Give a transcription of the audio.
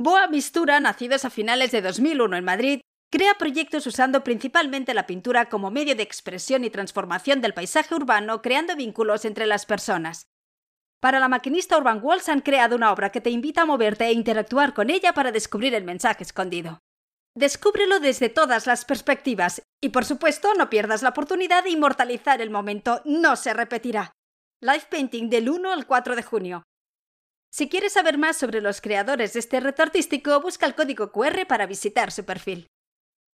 Boa Mistura, nacidos a finales de 2001 en Madrid, crea proyectos usando principalmente la pintura como medio de expresión y transformación del paisaje urbano, creando vínculos entre las personas. Para la maquinista Urban Walls han creado una obra que te invita a moverte e interactuar con ella para descubrir el mensaje escondido. Descúbrelo desde todas las perspectivas y por supuesto no pierdas la oportunidad de inmortalizar el momento, no se repetirá. Live Painting del 1 al 4 de junio. Si quieres saber más sobre los creadores de este reto artístico, busca el código QR para visitar su perfil.